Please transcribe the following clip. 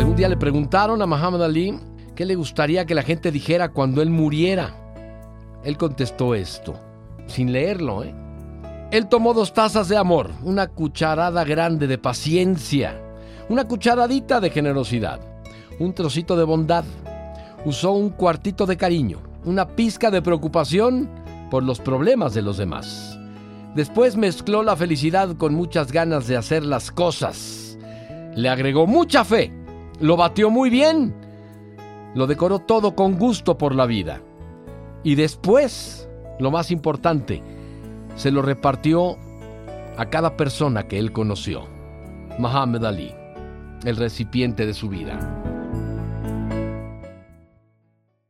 Algún día le preguntaron a Muhammad Ali qué le gustaría que la gente dijera cuando él muriera. Él contestó esto, sin leerlo, ¿eh? Él tomó dos tazas de amor, una cucharada grande de paciencia, una cucharadita de generosidad, un trocito de bondad, usó un cuartito de cariño, una pizca de preocupación por los problemas de los demás. Después mezcló la felicidad con muchas ganas de hacer las cosas. Le agregó mucha fe, lo batió muy bien, lo decoró todo con gusto por la vida. Y después, lo más importante, se lo repartió a cada persona que él conoció. Muhammad Ali, el recipiente de su vida.